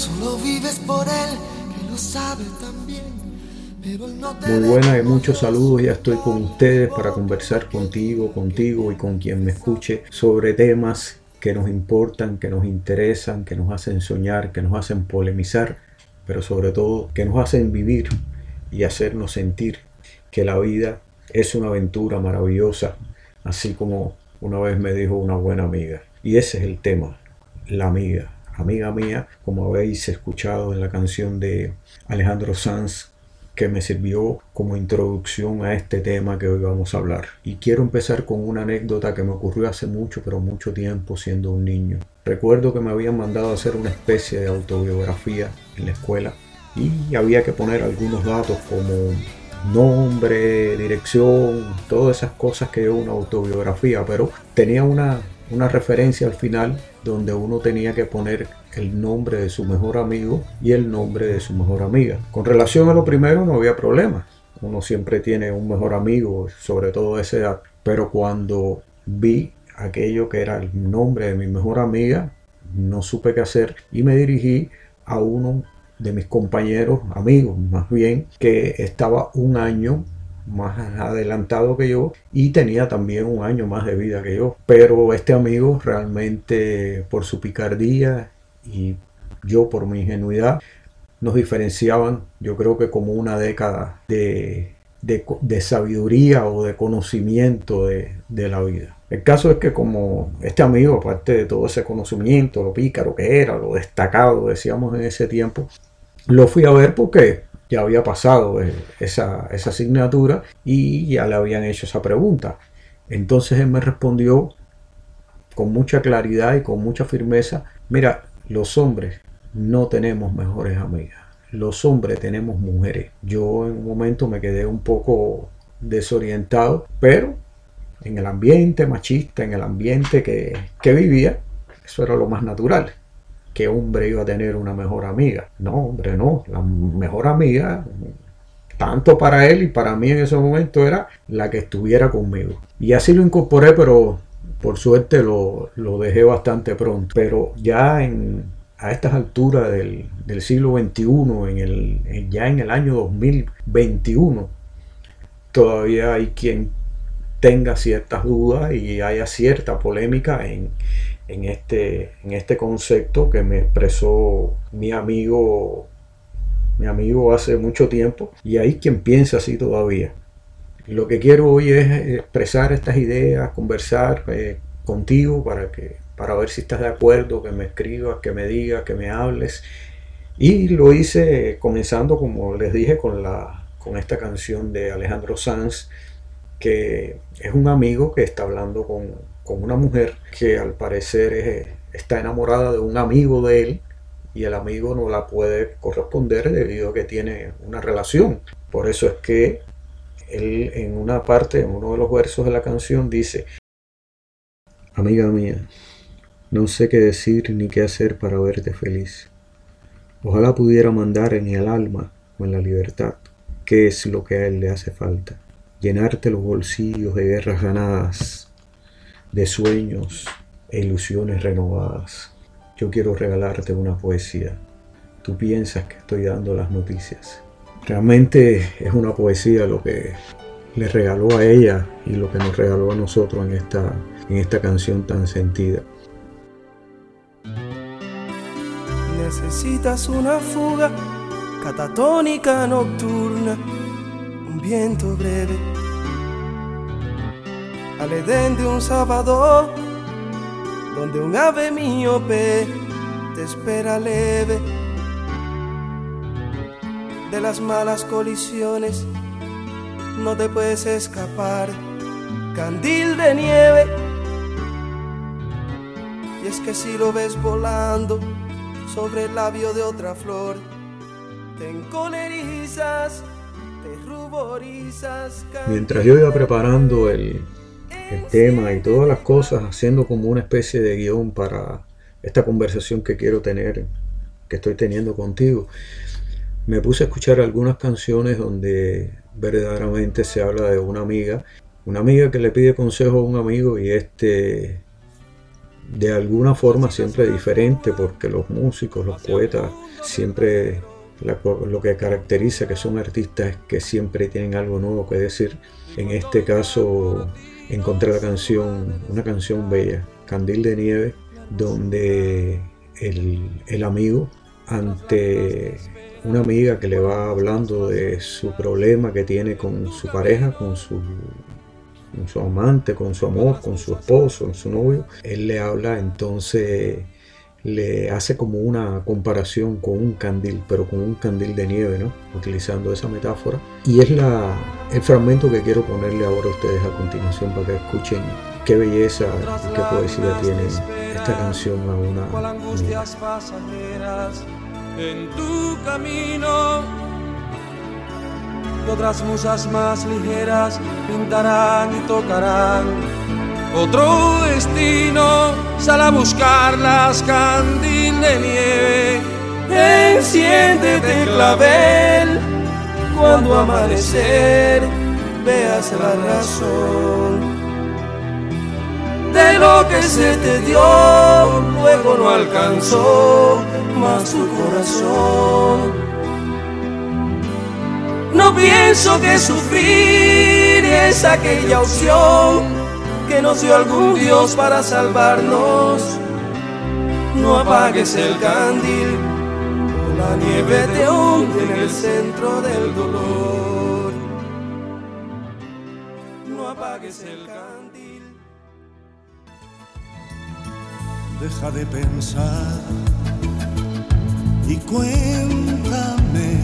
Solo vives por él, que lo sabe también. Muy buenas y muchos saludos, ya estoy con ustedes para conversar contigo, contigo y con quien me escuche sobre temas que nos importan, que nos interesan, que nos hacen soñar, que nos hacen polemizar, pero sobre todo que nos hacen vivir y hacernos sentir que la vida es una aventura maravillosa, así como una vez me dijo una buena amiga. Y ese es el tema, la amiga. Amiga mía, como habéis escuchado en la canción de Alejandro Sanz, que me sirvió como introducción a este tema que hoy vamos a hablar. Y quiero empezar con una anécdota que me ocurrió hace mucho, pero mucho tiempo siendo un niño. Recuerdo que me habían mandado a hacer una especie de autobiografía en la escuela y había que poner algunos datos como nombre, dirección, todas esas cosas que es una autobiografía, pero tenía una, una referencia al final donde uno tenía que poner el nombre de su mejor amigo y el nombre de su mejor amiga. Con relación a lo primero no había problema. Uno siempre tiene un mejor amigo, sobre todo a esa edad. Pero cuando vi aquello que era el nombre de mi mejor amiga, no supe qué hacer y me dirigí a uno de mis compañeros, amigos más bien, que estaba un año más adelantado que yo y tenía también un año más de vida que yo. Pero este amigo realmente por su picardía y yo por mi ingenuidad nos diferenciaban yo creo que como una década de, de, sabiduría o de conocimiento de, de, la vida. El caso es que como este amigo, aparte de todo ese conocimiento, lo pícaro que era, lo destacado, decíamos en ese tiempo, lo fui a ver porque ya había pasado esa, asignatura y ya le habían hecho esa pregunta. Entonces él me respondió con mucha claridad y con mucha firmeza, mira, los hombres no tenemos mejores amigas. Los hombres tenemos mujeres. Yo en un momento me quedé un poco desorientado, pero en el ambiente machista, en el ambiente que vivía, eso era lo más natural que hombre iba a tener una mejor amiga. No, hombre, no. La mejor amiga, tanto para él y para mí en ese momento, era la que estuviera conmigo. Y así lo incorporé, pero por suerte lo, dejé bastante pronto. Pero ya en, a estas alturas del, siglo XXI, en el, ya en el año 2021, todavía hay quien tenga ciertas dudas y haya cierta polémica en, en este, en este concepto que me expresó mi amigo, mi amigo hace mucho tiempo, y hay quien piensa así todavía. Lo que quiero hoy es expresar estas ideas, conversar eh, contigo para, que, para ver si estás de acuerdo, que me escribas, que me digas, que me hables. Y lo hice comenzando, como les dije, con, la, con esta canción de Alejandro Sanz, que es un amigo que está hablando con, con una mujer que al parecer está enamorada de un amigo de él y el amigo no la puede corresponder debido a que tiene una relación. Por eso es que él en una parte, en uno de los versos de la canción dice, Amiga mía, no sé qué decir ni qué hacer para verte feliz. Ojalá pudiera mandar en el alma o en la libertad qué es lo que a él le hace falta. Llenarte los bolsillos de guerras ganadas, de sueños e ilusiones renovadas. Yo quiero regalarte una poesía. Tú piensas que estoy dando las noticias. Realmente es una poesía lo que le regaló a ella y lo que nos regaló a nosotros en esta, en esta canción tan sentida. Necesitas una fuga catatónica nocturna, un viento breve al Edén de un sábado, donde un ave miope te espera leve de las malas colisiones, no te puedes escapar, candil de nieve. Y es que si lo ves volando sobre el labio de otra flor, te encolerizas, te ruborizas. Mientras yo iba preparando el el tema y todas las cosas, haciendo como una especie de guion para esta conversación que quiero tener, que estoy teniendo contigo. Me puse a escuchar algunas canciones donde verdaderamente se habla de una amiga, una amiga que le pide consejo a un amigo y este de alguna forma siempre diferente porque los músicos, los poetas, siempre lo que caracteriza que son artistas es que siempre tienen algo nuevo que decir. En este caso encontré la canción, una canción bella, Candil de Nieve, donde el, el amigo ante una amiga que le va hablando de su problema que tiene con su pareja, con su con su amante, con su amor, con su esposo, con su novio, él le habla, entonces le hace como una comparación con un candil, pero con un candil de nieve, ¿no? Utilizando esa metáfora. Y es la, el fragmento que quiero ponerle ahora a ustedes a continuación para que escuchen qué belleza y qué poesía tiene esta canción a una... angustias pasajeras en tu camino otras musas más ligeras pintarán y tocarán otro destino. Sal a buscarlas, candil de nieve. Enciéndete clavel cuando amanecer veas la razón de lo que se te dio, luego no alcanzó más tu corazón. No pienso que sufrir es aquella opción que nos dio algún Dios para salvarnos. No apagues el candil, la nieve te hunde en el centro del dolor. No apagues el candil. Deja de pensar y cuéntame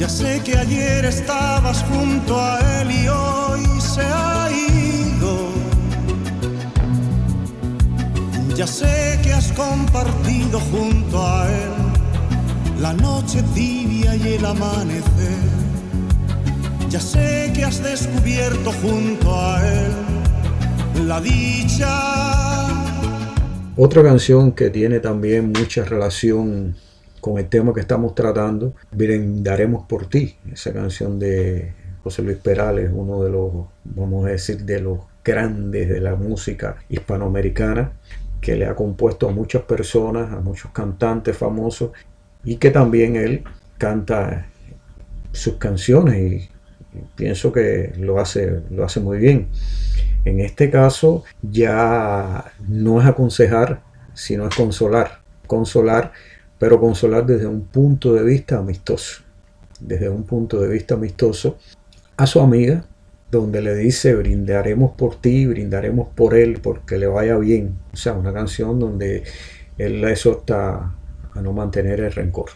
ya sé que ayer estabas junto a él y hoy se ha ido. Ya sé que has compartido junto a él la noche tibia y el amanecer. Ya sé que has descubierto junto a él la dicha. Otra canción que tiene también mucha relación con el tema que estamos tratando, Brindaremos por ti, esa canción de José Luis Perales, uno de los, vamos a decir, de los grandes de la música hispanoamericana, que le ha compuesto a muchas personas, a muchos cantantes famosos, y que también él canta sus canciones y, pienso que lo hace, lo hace muy bien. En este caso ya no es aconsejar, sino es consolar. Consolar pero consolar desde un punto de vista amistoso, desde un punto de vista amistoso a su amiga, donde le dice brindaremos por ti, brindaremos por él, porque le vaya bien. O sea, una canción donde él la exhorta a no mantener el rencor.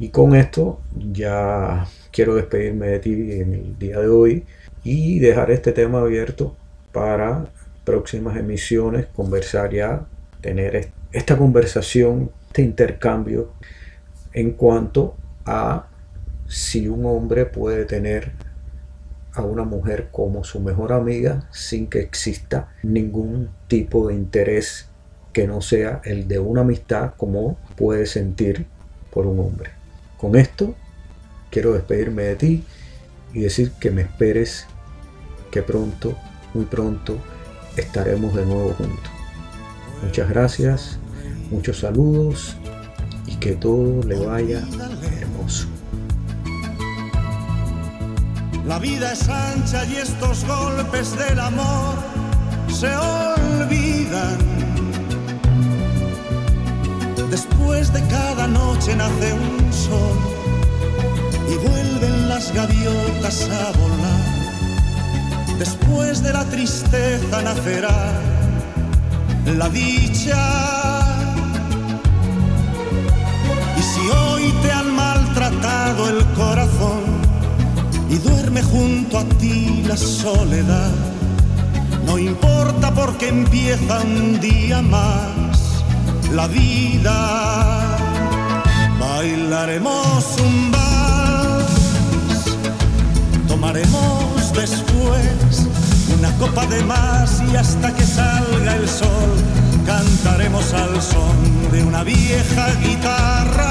Y con esto ya quiero despedirme de ti en el día de hoy y dejar este tema abierto para próximas emisiones, conversar ya, tener esta conversación este intercambio en cuanto a si un hombre puede tener a una mujer como su mejor amiga sin que exista ningún tipo de interés que no sea el de una amistad como puede sentir por un hombre. Con esto quiero despedirme de ti y decir que me esperes que pronto, muy pronto, estaremos de nuevo juntos. Muchas gracias Muchos saludos y que todo le vaya hermoso. La vida es ancha y estos golpes del amor se olvidan. Después de cada noche nace un sol y vuelven las gaviotas a volar. Después de la tristeza nacerá la dicha si hoy te han maltratado el corazón y duerme junto a ti la soledad, no importa porque empieza un día más la vida. Bailaremos un vals, tomaremos después una copa de más y hasta que salga el sol cantaremos al son de una vieja guitarra,